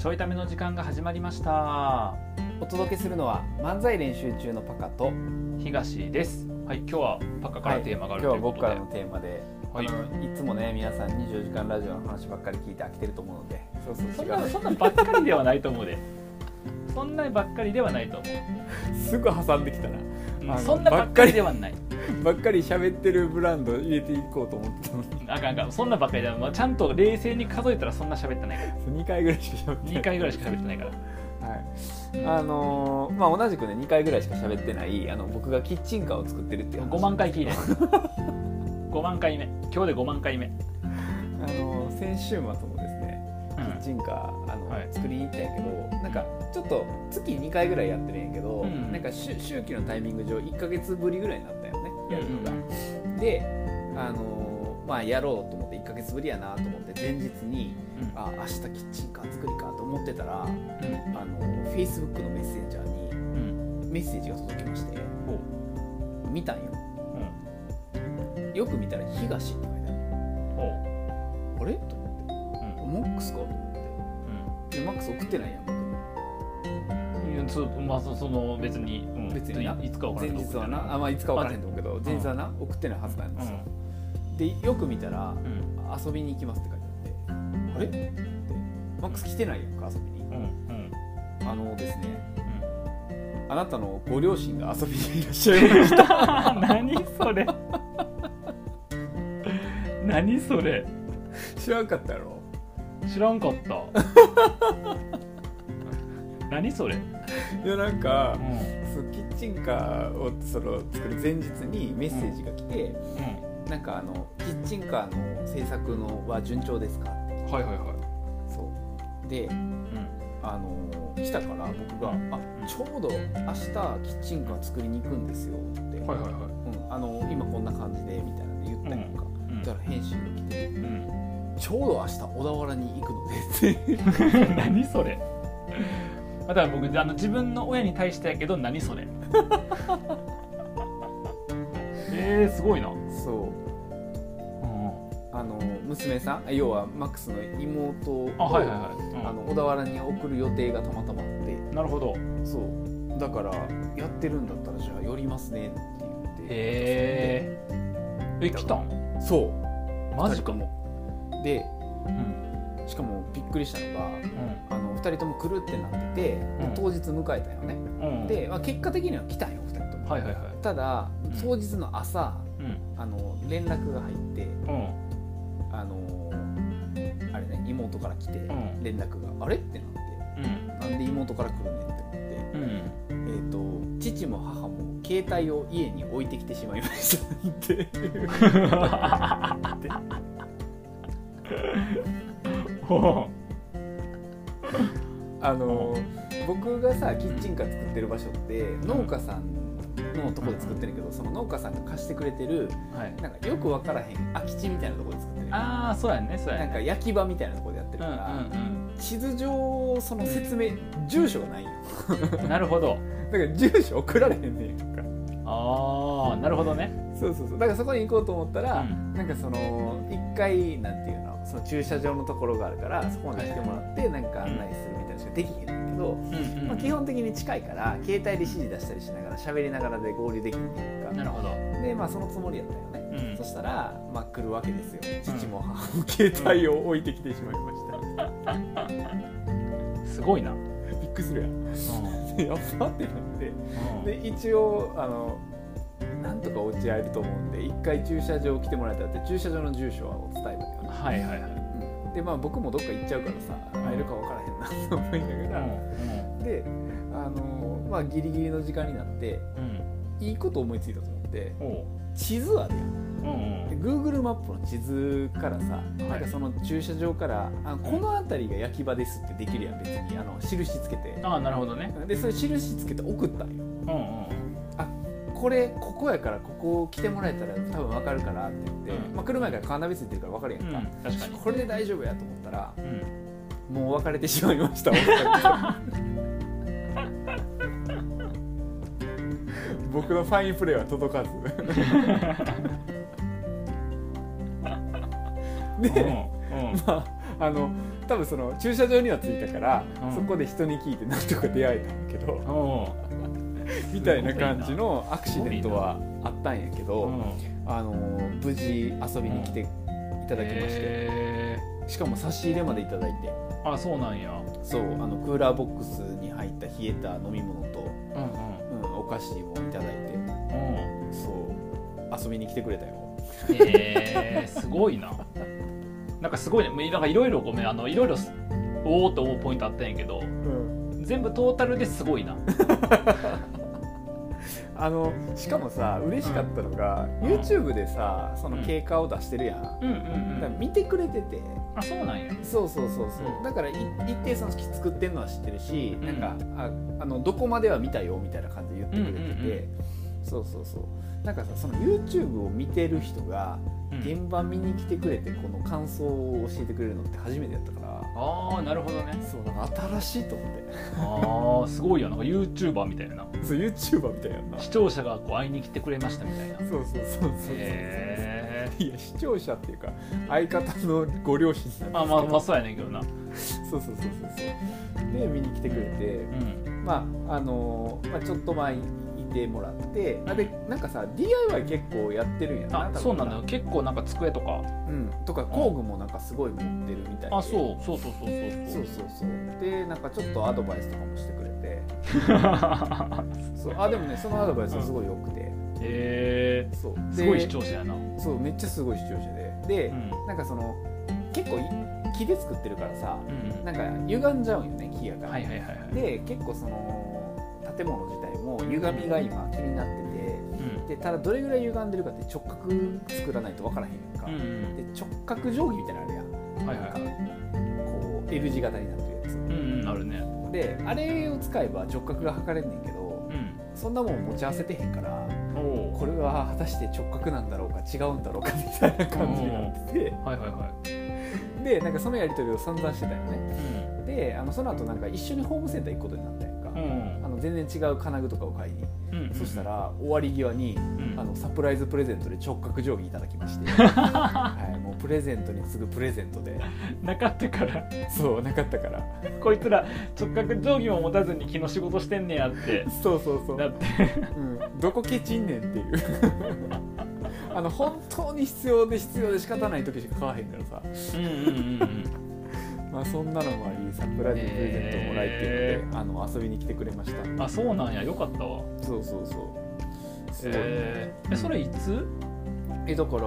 ちょいための時間が始まりました。お届けするのは漫才練習中のパカと東です。はい今日はパカからテーマがある今ということで、日は僕からのテーマで、はい。いつもね皆さん24時間ラジオの話ばっかり聞いて飽きてると思うのでそうそうそんなそんなばっかりではないと思うで。そんなばっかりではないと思 すぐ挟んできたな。う、うんそんなばっかりではないばっかり喋ってるブランド入れていこうと思ってたのに。あかんあかん。そんなばっかりではない、まあ、ちゃんと冷静に数えたらそんな喋ってない。から2回ぐらいしか喋ってない。2回ぐらいしか喋ってないから。はい、あのーまあ同じくね2回ぐらいしか喋ってないあの僕がキッチンカーを作ってるっていう話。5万回聞いて。5万回目。今日で5万回目、うん、あのー先週末もですねキッチンカーあの、はい作りに行ったんやけどなんかちょっと月2回ぐらいやってるんやけど、うん。なんか周周期のタイミング上1か月ぶりぐらいになったよねやるのが。であのーまあやろうと思って1か月ぶりやなと思って前日にうん。あ明日キッチンカー作りかと思ってたらあうん。の Facebook のメッセンジャーにうん。メッセージが届きましてほう。見たんよ。うん。よく見たら「東」って書いてある。ほあれ？と思ううん。ってマックスかと思って。でマックス送ってないやん僕。にまあそその別に、うん、別にないつか分からん前日はな。あまあいつか分からへんと思うけど前日はな送ってないはずなんですよ、でよく見たら遊びに行きますって書いてあって。あれ？ってマックス来てないやんか遊びに。うんうん。あのですねあなたのご両親が遊びにいらっしゃいました。う ん何それ？何それ？知らんかったやろ？知らんかった。何それ、いやなんかうんそうキッチンカーをその作る前日にメッセージが来て、うなんかあのキッチンカーの制作のは順調ですか？ってん、はいはいはい、そう。でうん。あの来たから僕が「あちょうど明日キッチンカー作りに行くんですよ」って、はいはいはい。うん、あの今こんな感じでみたいなんで言ったりとか、うん。だから返信が来て。うん「ちょうど明日小田原に行くので」って。何それまた僕あの自分の親に対してやけど何それ。えー、すごいな、う。ん。そうあの娘さん要はマックスの妹をあはいはいはい、うん。あの小田原に送る予定がたまたまあって。なるほど。そう。だからやってるんだったらじゃあ寄りますねって言って。へええ来たん？そう。マジか。も。でうん。しかもびっくりしたのがうあの2人とも来るってなってて、でうん。当日迎えたよね、んうん。で、まあ、結果的には来たんよ2人とも、はいはいはい。ただうん。当日の朝うん。あの連絡が入ってうん。あのあれね妹から来てん。連絡が、あれ？ってなってうん。なんで妹から来るねんって思って、うん。えー、と父も母も携帯を家に置いてきてしまいましたって。ほ あの僕がさキッチンカー作ってる場所って農家さんのとこで作ってるけどその農家さんが貸してくれてるうはい。なんかよく分からへん空き地みたいなところで作ってるああそうやねそうやね。なんか焼き場みたいなところでやってるうんから、うん。地図上その説明住所がないよ。う んなるほど。だから住所送られへんねんか。ああなるほどね。そうそうそう。だからそこに行こうと思ったら、うん。なんかその一回なんていうのその駐車場のところがあるからそこまで来てもらってなんか案内するみたいなのしかできへんねんけど、うんうんまあ、基本的に近いから携帯で指示出したりしながら喋りながらで合流できるっていうか。なるほど。でまあそのつもりやったよね、うん。そしたらまあ来るわけですよ。父も母も携帯を置いてきてしまいました、すごいな。びっくりするやん。うん。でやっぱってなってで一応あのなんとか落ち合えると思うんで一回駐車場来てもらえたらって駐車場の住所は伝えはいはいはい。うん。でまあ僕もどっか行っちゃうからさ会えるか分からへんなと思いなが。ら、であのまあギリギリの時間になってうん。いいこと思いついたと思って地図あるやん。うんで Google マップの地図からさ、なんかその駐車場からあこの辺りが焼き場ですってできるやん別に。あの印つけて。ああなるほどね。でそれ印つけて送ったんよ。うんうんこれここやからここ来てもらえたら多分分かるからって言って、うん。まあ、車やからカーナビついてるから分かるやんか、うん確かに。これで大丈夫やと思ったらうん。もう別れてしまいました。僕のファインプレーは届かず。で、まああの多分その駐車場には着いたから、うん。そこで人に聞いてなんとか出会えたんやけど。う みたいな感じのアクシデントはあったんやけど、ん。あの無事遊びに来ていただきまして、へしかも差し入れまでいただいて。ーあそうなんや。そうあのクーラーボックスに入った冷えた飲み物と、うんうん、お菓子もいただいて。うん。うんそう。遊びに来てくれたよ。へえすごいな。なんかすごいね。なんかいろいろごめんあのいろいろおおと思うポイントあったんやけどうん。全部トータルですごいな あのしかもさ嬉しかったのが、うん。YouTube でさその経過を出してるやん、うんうんうん。見てくれてて。あそうなんや。そうそうそうそう、うん。だからい一定その作ってるのは知ってるし、うん。なんかああのどこまでは見たよみたいな感じで言ってくれてて、うんうん。そうそうそう。なんかさその YouTube を見てる人がうん。現場見に来てくれてこの感想を教えてくれるのって初めてやったからああなるほどね。そうなんか新しいと思って。ああすごいよ。なんか YouTuber みたいな。そう YouTuber みたいな。視聴者がこう会いに来てくれましたみたいな。そうそうそうそう。そうへえいや視聴者っていうか相方のご両親なんですあまあまあそうやねんけどな。そうそうそうそうそう。で見に来てくれて、うん。まああのーまあ、ちょっと前いてもらってあでなんかさ DIY 結構やってるんやなあそうなんだよ。結構なんか机とか。うん。とか工具もなんかすごい持ってるみたいで。あそう。そうそうそうそうそう。そうそうでなんかちょっとアドバイスとかもしてくれて。そう。あでもねそのアドバイスはすごい良くて、へえ。そう。ですごい視聴者やな。そうめっちゃすごい視聴者で。で、うん。なんかその結構い木で作ってるからさうんなんか歪んじゃうんよね木やから、はいはいはいはい。で結構その建物自体も歪みが今気になってうん。てでただどれぐらい歪んでるかって直角作らないと分からへんやんか、うんうんで直角定規みたいなのあるやん。はいはい。はいなんかこう L 字型になってるやつ。うんうんあるね。であれを使えば直角が測れんねんけどうん。そんなもん持ち合わせてへんからこれは果たして直角なんだろうか違うんだろうかみたいな感じになってて。はいはいはい。でなんかそのやり取りを散々してたよね。うん。であのその後なんか一緒にホームセンター行くことになったやんか、うん全然違う金具とかを買いに、うんうんそしたら終わり際にうん。あのサプライズプレゼントで直角定規いただきまして、はい、もうプレゼントに次ぐプレゼントで。なかったから。そうなかったから。こいつら直角定規も持たずに木の仕事してんねやって。そうそうそう。だって。うん、どこケチんねんっていう。あの本当に必要で必要で仕方ない時しか買わへんからさ。うんうんうんうんまあそんなのもありサプライズプレゼントをもらいってので、あの遊びに来てくれました。あそうなんや。よかったわ。そうそうそう。すごい、えー、えそれいつ？えだから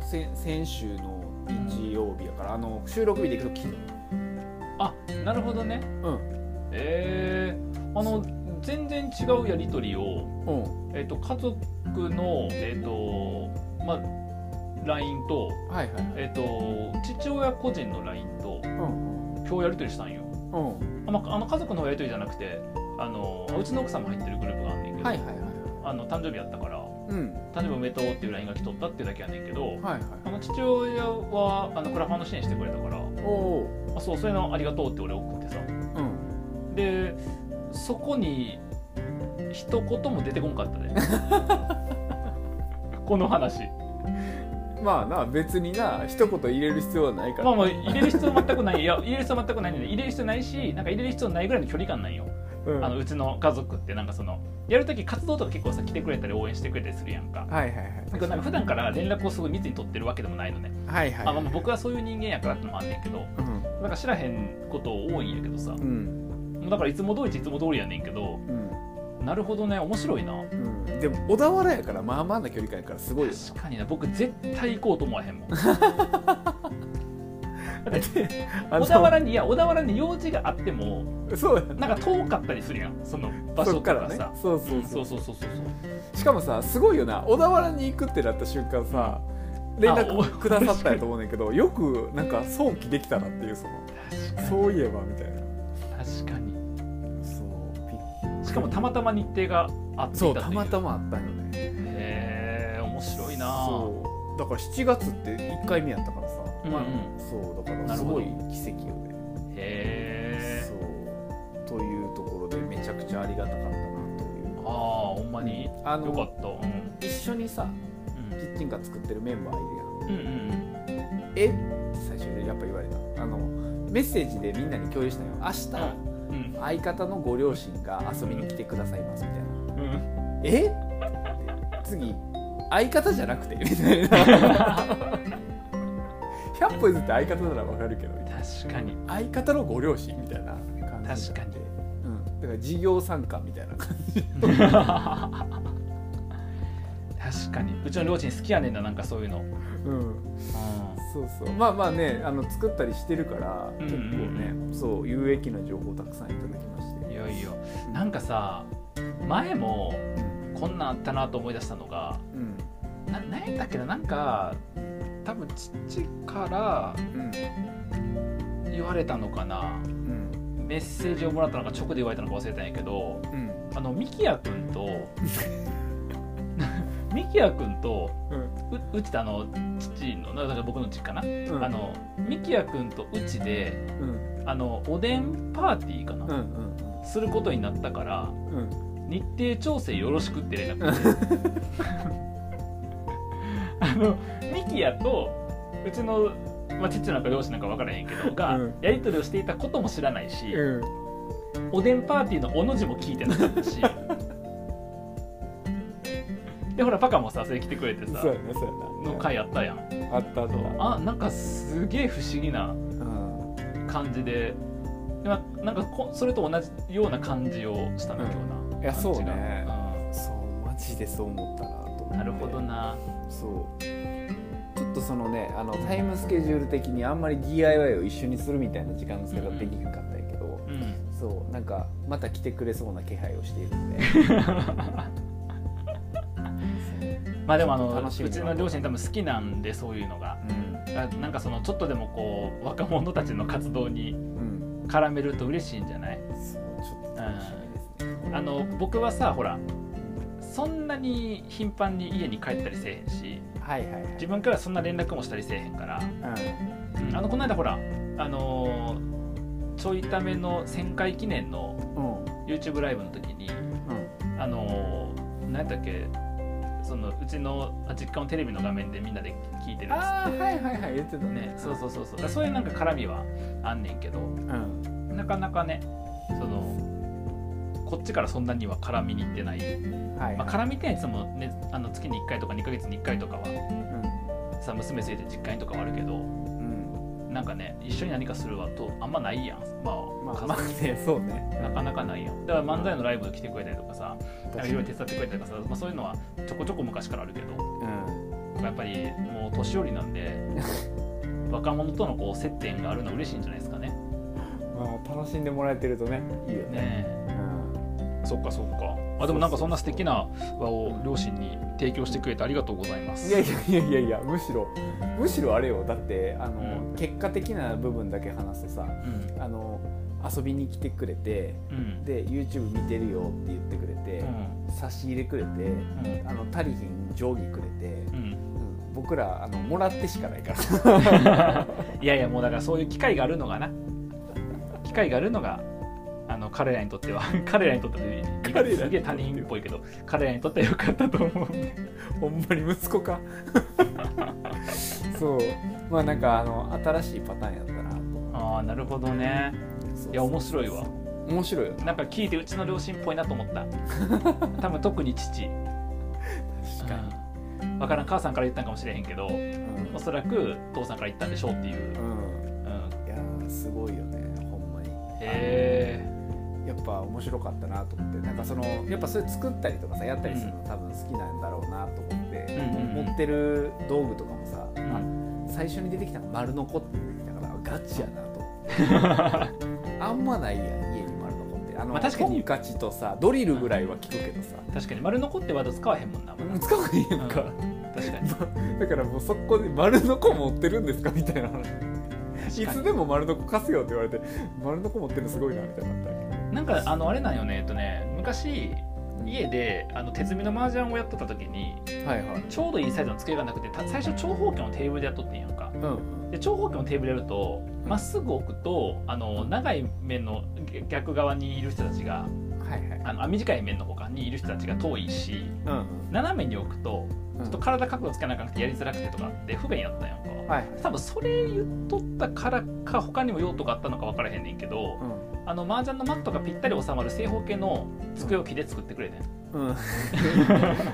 先先週の日曜日やからあの収録日で行くと昨日あなるほどね。うん。えー、あの全然違うやり取りを、うん。えっと家族のえっ、とまあ LINE と,、はいはいはい。えっと父親個人の LINE 今日やり取りしたんよ。うん。あ,、まあ、あの家族のやり取りじゃなくてあのうちの奥さんも入ってるグループがあんねんけど、はいはいはいあの誕生日やったからうん。誕生日おめでとうっていう LINE が来とったっていうだけやねんけど、はいはいあの父親はあのクラファンの支援してくれたからおおあそうそれのありがとうって俺送ってさ。うん。でそこに一言も出てこんかったで この話まあな別にな一言入れる必要はないから。まあまあ入れる必要全くない。いや入れる必要全くないので入れる必要ないしなんか入れる必要ないぐらいの距離感なんよ、うん。あのうちの家族ってなんかそのやるとき活動とか結構さ来てくれたり応援してくれたりするやんか。はいはいはい。なんかなんか普段から連絡をすごい密に取ってるわけでもないのね、はいはいあまあまあ僕はそういう人間やからってのもあんねんけどうん。なんか知らへんこと多いんやけどさうん。もうだからいつも通りいつも通りやねんけどうん。なるほどね面白いな。うんでも小田原やからまあまあな距離感やからすごいよ確かにな。僕絶対行こうと思わへんもん。だってあの小田原にいや小田原に用事があってもそうやな。んか遠かったりするやん。その場所そっからさ、ね。そうそうそそううそうそうそうそう。しかもさすごいよな。小田原に行くってなった瞬間さ連絡くださったんやと思うねんだけどよくなんか早期できたなっていうその確かに。そういえばみたいな。確かに。そうびしかもたまたま日程があってそいう。たまたまあったんよね。へえ面白いな。そう。だから7月って1回目やったからさ、まあうん。うそうだからすごい奇跡よね。へえそう。というところでめちゃくちゃありがたかったなという。ああほんまにあのよかった。うん。一緒にさうん。キッチンカー作ってるメンバーいるやん。うんうんえって最初にやっぱ言われた。あメッセージでみんなに共有したよ。明日、うん。相方のご両親が遊びに来てくださいますみたいなうん。え？次相方じゃなくて？みたいな。100歩譲って相方ならわかるけど。確かに。相方のご両親みたいな感じ確かに。うん、だから事業参加みたいな感じ。確かに。うちの両親好きやねんななんかそういうの、うん。そうそう。まあまあねあの作ったりしてるからうん結うん。構ね、そう有益な情報たくさんいただきまして。いよいよなんかさ前もこんなんあったなと思い出したのがうんな何やったっけななんか多分父からうん言われたのかな。うんメッセージをもらったのか直で言われたのか忘れたんやけどうんあのミキヤくん。とミキヤくんとうん。ううちとあの父のだから僕の実家な、うん。あのミキヤくんとうちでうん。あのおでんパーティーかな、うんうんすることになったからうん日程調整よろしくって連絡。来てあのミキヤとうちの、まあ、父なんか両親なんか分からへんけどが、うん。やり取りをしていたことも知らないし、うん。おでんパーティーのおの字も聞いてなかったし。でほらパカもさそれ来てくれてさそうやねそうやな。の回あったやん。あったあった。あなんかすげえ不思議なうん。感じででまなんかこそれと同じような感じをしたの、うん今日な。いやそうね。感そうマジでそう思ったなと思って。なるほどな。そう。ちょっとそのねあのタイムスケジュール的にあんまり DIY を一緒にするみたいな時間の使い方できなかったんやけど、うん。そうなんかまた来てくれそうな気配をしているんで。まあでもあのうちの両親多分好きなんでそういうのが。うん。あなんかそのちょっとでもこう若者たちの活動にうん絡めると嬉しいんじゃない？あの僕はさほらそんなに頻繁に家に帰ったりせえへんしはいはいはい。自分からそんな連絡もしたりせえへんから、ううん。あのこの間ほらあのーちょいための1000回記念の YouTube ライブの時にうん。あのー何やったっけそのうちのあ実家のテレビの画面でみんなで聞いてるっつってはいはいはい言ってたね。ねそうそうそうそう。だからそういうなんか絡みはあんねんけど。うん。なかなかねそのこっちからそんなには絡みに行ってない、はいまあ、絡みっていつも、ね、あの月に1回とか2ヶ月に1回とかはさ娘連れて実家にとかはあるけど。うんうん。なんかね一緒に何かするはとあんまないやん。まあ、まあまあね そうね。なかなかないやん。だから漫才のライブ来てくれたりとかさいろいろ手伝ってくれたりとかさ、まあ、そういうのはちょこちょこ昔からあるけどうん。やっぱりもう年寄りなんで 若者とのこう接点があるのは嬉しいんじゃないですかね。まあ楽しんでもらえてるとねいいよね。ねうん。えそっかそっか。あでもなんかそんな素敵な輪を両親に提供してくれてありがとうございます。いやいやいやいやいやむしろむしろあれよ。だってあの、うん。結果的な部分だけ話すとさうん。あの遊びに来てくれてうん。で YouTube 見てるよって言ってくれて、差し入れくれてうん。あの足りひん定規くれて、うん。うん。僕らあのもらってしかないから。いやいやもうだからそういう機会があるのがな。機会があるのがあの彼らにとっては 彼らにとってはすげえ他人っぽいけど彼らにとっては良かったと思う。ほんまに息子か。そう。まあなんかあの新しいパターンやったなと。ああなるほどねそういや面白いわ。面白いよ。なんか聞いてうちの両親っぽいなと思った。多分特に父。確かうん。わからん。母さんから言ったんかもしれへんけどに、うん。おそらく父さんから言ったんでしょうっていう、うん。うん、いやーすごいよね。ほんまに。へやっぱ面白かったなと思って。なんかそのやっぱそれ作ったりとかさやったりするの多分好きなんだろうなと思って、うんうんうん。持ってる道具とかもさ、え、あ最初に出てきたのが丸のこって出てきたからガチやなと あんまないやん家に丸のこって。あの、まあ確かに。トンカチとさドリルぐらいは聞くけどさ、確かに。丸残ってワード使わへんもんな、うん使わへんやんか、確かに。だからもうそこで丸のこ持ってるんですかみたいな話。いつでも丸のこ貸すよって言われて丸のこ持ってるのすごいなみたいにななんかあのあれなんよねえっとね昔家であの手積みの麻雀をやってた時にどはいはい。ちょうどいいサイズの机がなくてた最初長方形のテーブルでやっとってんやんか。うんで長方形のテーブルやるとまっすぐ置くとあの長い面の逆側にいる人たちがはいはい。あのあ短い面の他にいる人たちが遠いしうん斜めに置くとちょっと体角度つけなあかなくてやりづらくてとかって不便やったんやんか、はい多分それ言っとったからか他にも用途があったのか分からへんねんけど、あの麻雀のマットがぴったり収まる正方形の机を木で作ってくれてん、うん、うん、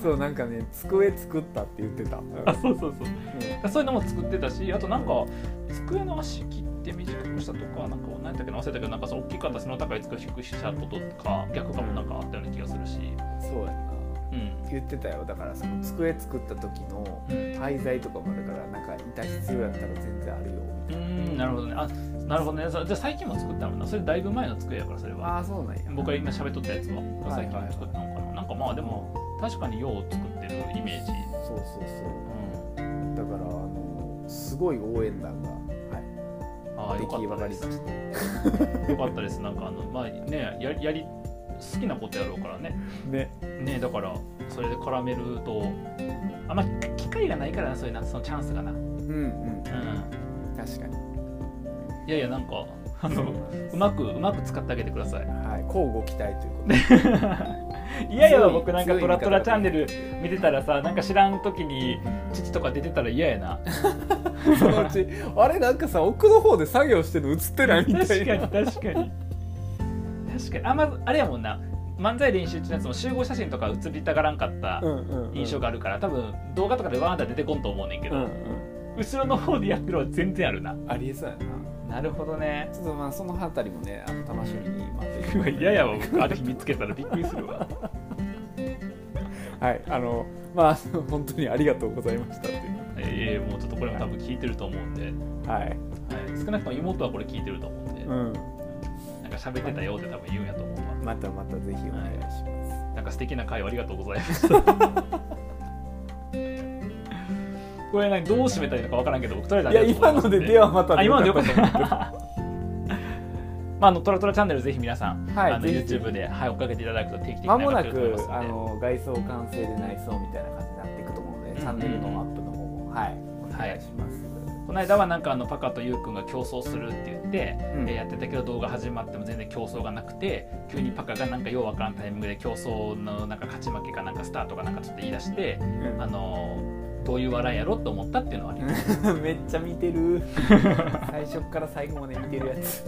そうなんかね机作ったって言ってた、あそうそうそう。そういうのも作ってたしあとなんか机の足切って短くしたとかなんか何やったっけな忘れたけどなんかそう大きかった背の高い机を低くしたこととか逆かもなんかあったような気がするし。そうやな。うん。言ってたよ。だからその机作った時のうん。廃材とかもあるからなんか板必要やったら全然あるよ。うーんなるほどね。あなるほどね。そじゃあ最近も作ったのかな。それだいぶ前の机やからそれは。ああそうなんや。僕が今喋っとったやつは。はい。最近も作ったのかかまあでも確かによう作ってるイメージ、そうそうう。そうだからあのすごい応援団が、はん、ああい、よか出来上がったですりました。よかったです。なんかあのまあねややり好きなことやろうからね。ね。ねだからそれで絡めるとあんま機会がないからなそういうなそのチャンスがな。うんうん。うん。確かに。いやいやなんかあのうまくうまく使ってあげてください。はい交互期待ということで。いやいや僕なんかトラトラチャンネル見てたらさなんか知らん時に父とか出てたら嫌やな。そのうちあれなんかさ奥の方で作業してるの映ってないみた確かにいな確かに。確かに。あ,、まあれやもんな。漫才練習中のやつも集合写真とか写りたがらんかった印象があるから多分動画とかでワーンって出てこんと思うねんけど、うんうん。後ろの方でやってるのは全然あるな。ありえそうやななるほどね。ちょっとまあそのあたりもねあの楽しみに待ってい。て嫌やわ僕ある日見つけたらびっくりするわ。はいあのまあ本当にありがとうございましたっていう。ええもうちょっとこれも多分聞いてると思うんで、はい。はい、少なくとも妹はこれ聞いてると思うんで、うん。なんか喋ってたよって多分言うんやと思うわ。またまたぜひお願いします、なんか素敵な会をありがとうございました。これ何どう締めたらいいのかわからんけど、僕とりあえずいや今のでではまたあ今のでよかっよた。まあ、あのトラトラチャンネルぜひ皆さん、あのはいぜひ。YouTube で、はい、追っかけていただくと定期的にまもなくあの外装完成で内装みたいな感じになっていくと思うので、うん。チャンネルのアップの方もはいお願いします、この間はなんかあのパカとユウくんが競争するって言って、うん。えーやってたけど動画始まっても全然競争がなくて急にパカがなんかようわからんタイミングで競争のなんか勝ち負けかなんかスタートかなんかちょっと言い出して、うん。あのーどういう笑いやろと思ったっていうのはあります。めっちゃ見てる。最初から最後まで見てるやつ。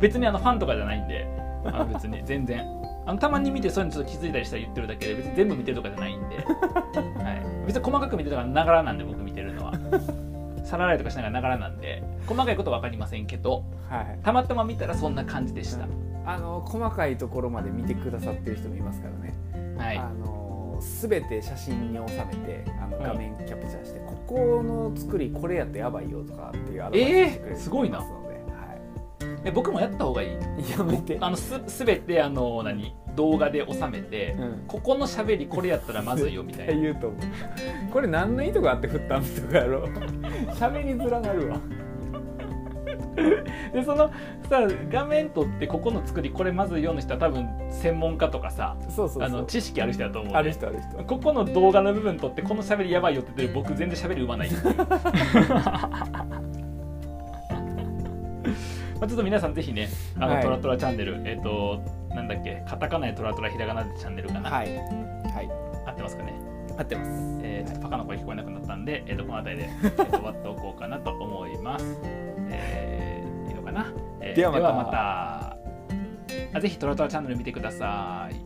別にあのファンとかじゃないんで。あの別に。全然。あのたまに見てそういうのちょっと気づいたりしたら言ってるだけで別に全部見てるとかじゃないんで、はい、別に細かく見てるとかながらなんで僕見てるのは。皿洗いとかしながらながらなんで。細かいことは分かりませんけどはい。たまたま見たらそんな感じでした、あの細かいところまで見てくださってる人もいますからね、はい。あの全て写真に収めてあのうん画面キャプチャーして、ここの作りこれやってやばいよとかっていうアドバイスしてくれるえーすごいな。はえ僕もやった方がいい？い、やめて。あのす全てあの何？動画で収めて、うん。ここの喋りこれやったらまずいよみたいな。言うと思う。これ何の意図があって振ったんとかやろ。喋りづらなるわ でそのさ画面撮ってここの作りこれまずいような人は多分専門家とかさそうそうそう。あの知識ある人だと思う、ね、ある人ある人。ここの動画の部分撮ってこの喋りやばいよって言ってる僕全然喋りうまない まあちょっと皆さんぜひねあの、はい。トラトラチャンネルえっ、となんだっけカタカナでトラトラひらがなでチャンネルかな、はい。はい。合ってますかね？合ってます。えーちょっとパカの声聞こえなくなったんで、えー、とこの辺りで、えーと終わっておこうかなと思います。えーな、えーではまた。また。あぜひトラトラチャンネル見てください。